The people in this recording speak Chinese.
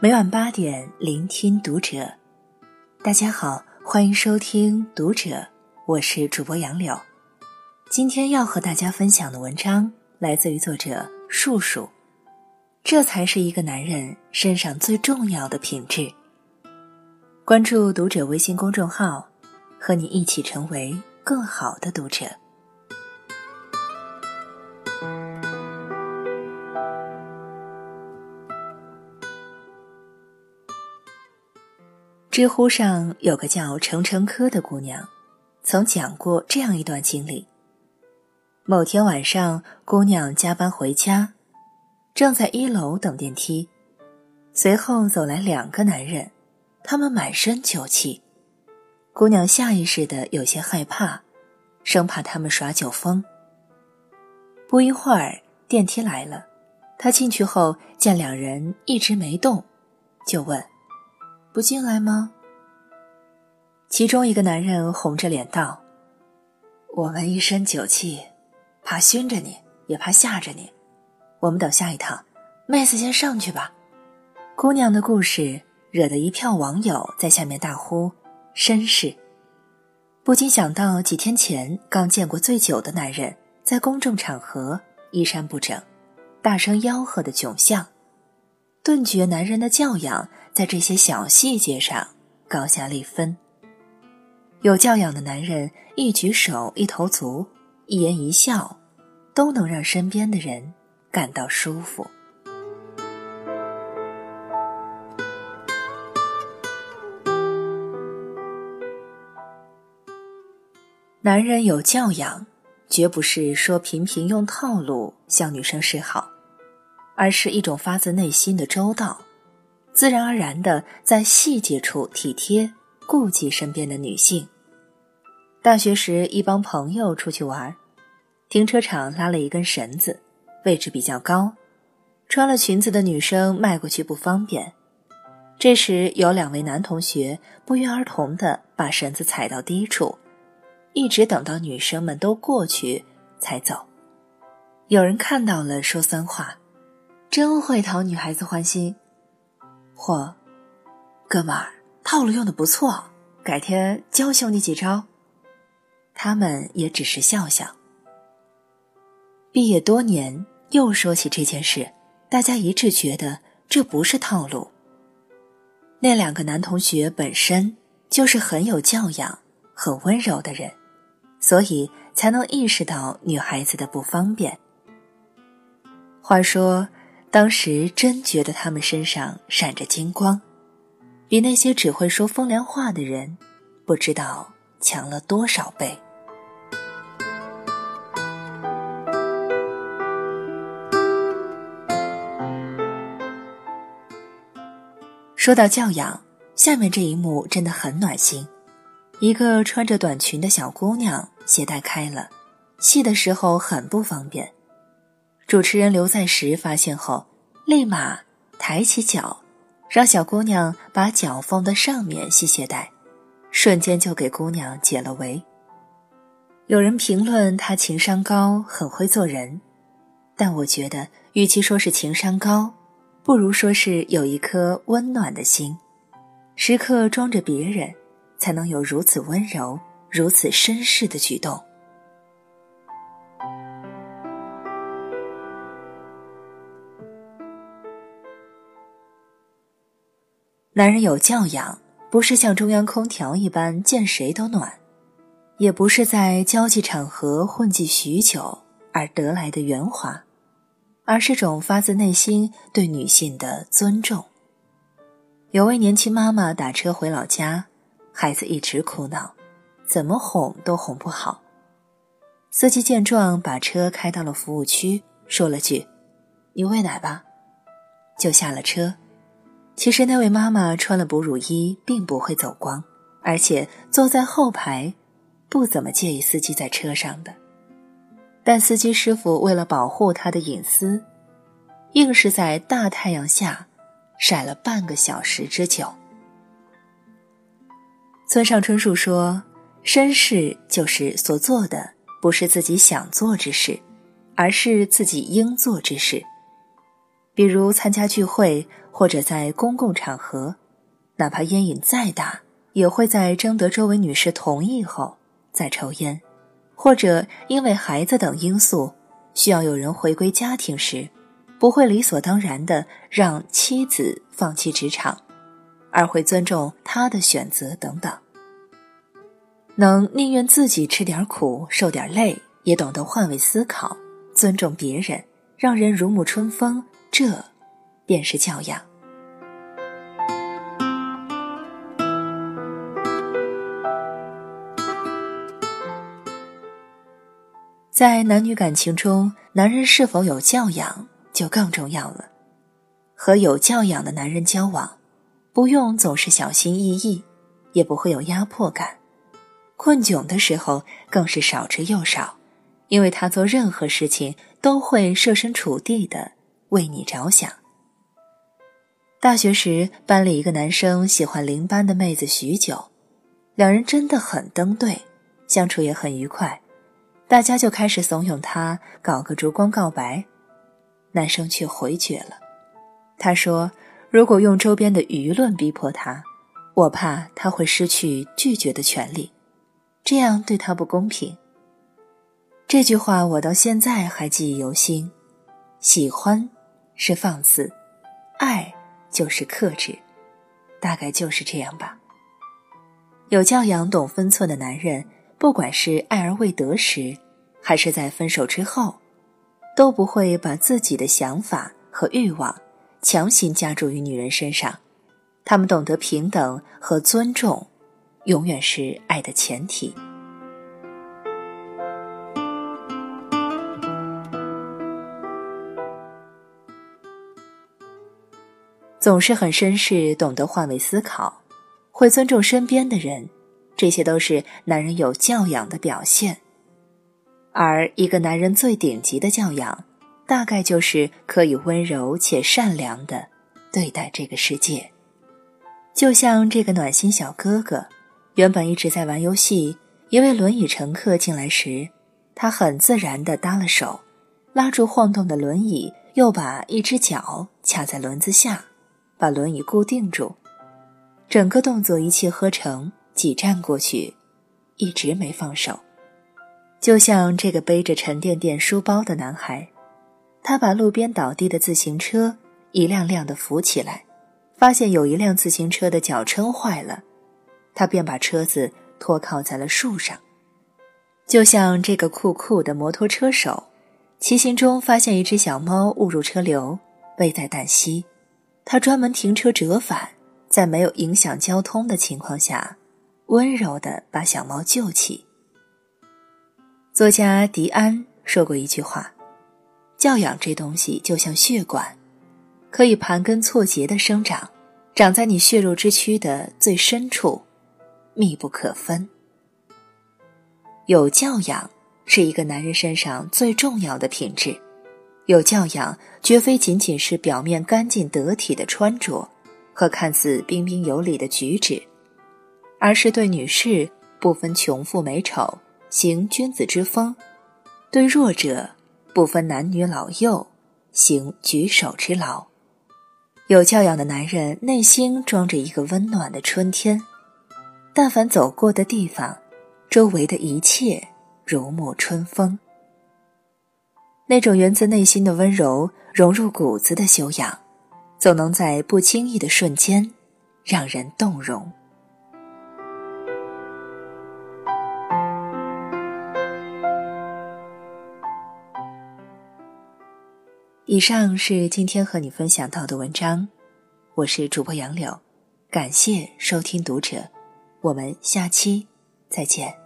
每晚八点，聆听读者。大家好，欢迎收听《读者》，我是主播杨柳。今天要和大家分享的文章来自于作者树树。这才是一个男人身上最重要的品质。关注《读者》微信公众号，和你一起成为更好的读者。知乎上有个叫程程珂的姑娘，曾讲过这样一段经历。某天晚上，姑娘加班回家，正在一楼等电梯，随后走来两个男人，他们满身酒气。姑娘下意识的有些害怕，生怕他们耍酒疯。不一会儿，电梯来了，她进去后见两人一直没动，就问。不进来吗？其中一个男人红着脸道：“我们一身酒气，怕熏着你，也怕吓着你。我们等下一趟，妹子先上去吧。”姑娘的故事惹得一票网友在下面大呼“绅士”，不禁想到几天前刚见过醉酒的男人在公众场合衣衫不整、大声吆喝的窘相，顿觉男人的教养。在这些小细节上高下立分。有教养的男人，一举手、一投足、一言一笑，都能让身边的人感到舒服。男人有教养，绝不是说频频用套路向女生示好，而是一种发自内心的周到。自然而然的在细节处体贴顾及身边的女性。大学时，一帮朋友出去玩，停车场拉了一根绳子，位置比较高，穿了裙子的女生迈过去不方便。这时，有两位男同学不约而同的把绳子踩到低处，一直等到女生们都过去才走。有人看到了，说酸话：“真会讨女孩子欢心。”或，哥们儿，套路用的不错，改天教教你几招。他们也只是笑笑。毕业多年，又说起这件事，大家一致觉得这不是套路。那两个男同学本身就是很有教养、很温柔的人，所以才能意识到女孩子的不方便。话说。当时真觉得他们身上闪着金光，比那些只会说风凉话的人，不知道强了多少倍。说到教养，下面这一幕真的很暖心：一个穿着短裙的小姑娘鞋带开了，系的时候很不方便。主持人刘在石发现后，立马抬起脚，让小姑娘把脚放在上面系鞋带，瞬间就给姑娘解了围。有人评论他情商高，很会做人，但我觉得，与其说是情商高，不如说是有一颗温暖的心，时刻装着别人，才能有如此温柔、如此绅士的举动。男人有教养，不是像中央空调一般见谁都暖，也不是在交际场合混迹许久而得来的圆滑，而是种发自内心对女性的尊重。有位年轻妈妈打车回老家，孩子一直哭闹，怎么哄都哄不好。司机见状，把车开到了服务区，说了句：“你喂奶吧。”就下了车。其实那位妈妈穿了哺乳衣，并不会走光，而且坐在后排，不怎么介意司机在车上的。但司机师傅为了保护她的隐私，硬是在大太阳下晒了半个小时之久。村上春树说：“绅士就是所做的不是自己想做之事，而是自己应做之事。”比如参加聚会或者在公共场合，哪怕烟瘾再大，也会在征得周围女士同意后再抽烟，或者因为孩子等因素需要有人回归家庭时，不会理所当然的让妻子放弃职场，而会尊重他的选择等等。能宁愿自己吃点苦、受点累，也懂得换位思考、尊重别人，让人如沐春风，这便是教养。在男女感情中，男人是否有教养就更重要了。和有教养的男人交往，不用总是小心翼翼，也不会有压迫感。困窘的时候更是少之又少，因为他做任何事情都会设身处地的为你着想。大学时，班里一个男生喜欢邻班的妹子许久，两人真的很登对，相处也很愉快，大家就开始怂恿他搞个烛光告白，男生却回绝了。他说：“如果用周边的舆论逼迫他，我怕他会失去拒绝的权利。”这样对他不公平。这句话我到现在还记忆犹新。喜欢是放肆，爱就是克制，大概就是这样吧。有教养、懂分寸的男人，不管是爱而未得时，还是在分手之后，都不会把自己的想法和欲望强行加注于女人身上。他们懂得平等和尊重。永远是爱的前提。总是很绅士，懂得换位思考，会尊重身边的人，这些都是男人有教养的表现。而一个男人最顶级的教养，大概就是可以温柔且善良的对待这个世界，就像这个暖心小哥哥。原本一直在玩游戏，一位轮椅乘客进来时，他很自然地搭了手，拉住晃动的轮椅，又把一只脚卡在轮子下，把轮椅固定住。整个动作一气呵成，挤站过去，一直没放手。就像这个背着沉甸甸书包的男孩，他把路边倒地的自行车一辆辆地扶起来，发现有一辆自行车的脚撑坏了。他便把车子托靠在了树上，就像这个酷酷的摩托车手，骑行中发现一只小猫误入车流，危在旦夕，他专门停车折返，在没有影响交通的情况下，温柔地把小猫救起。作家迪安说过一句话：“教养这东西就像血管，可以盘根错节的生长，长在你血肉之躯的最深处。”密不可分。有教养是一个男人身上最重要的品质。有教养绝非仅仅是表面干净得体的穿着和看似彬彬有礼的举止，而是对女士不分穷富美丑，行君子之风；对弱者不分男女老幼，行举手之劳。有教养的男人内心装着一个温暖的春天。但凡走过的地方，周围的一切如沐春风。那种源自内心的温柔，融入骨子的修养，总能在不经意的瞬间，让人动容。以上是今天和你分享到的文章，我是主播杨柳，感谢收听读者。我们下期再见。